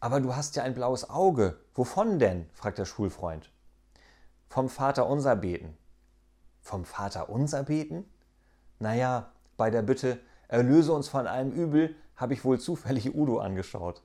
Aber du hast ja ein blaues Auge. Wovon denn? fragt der Schulfreund. Vom Vater unser beten. Vom Vater unser beten? Naja, bei der Bitte, erlöse uns von allem Übel, habe ich wohl zufällig Udo angeschaut.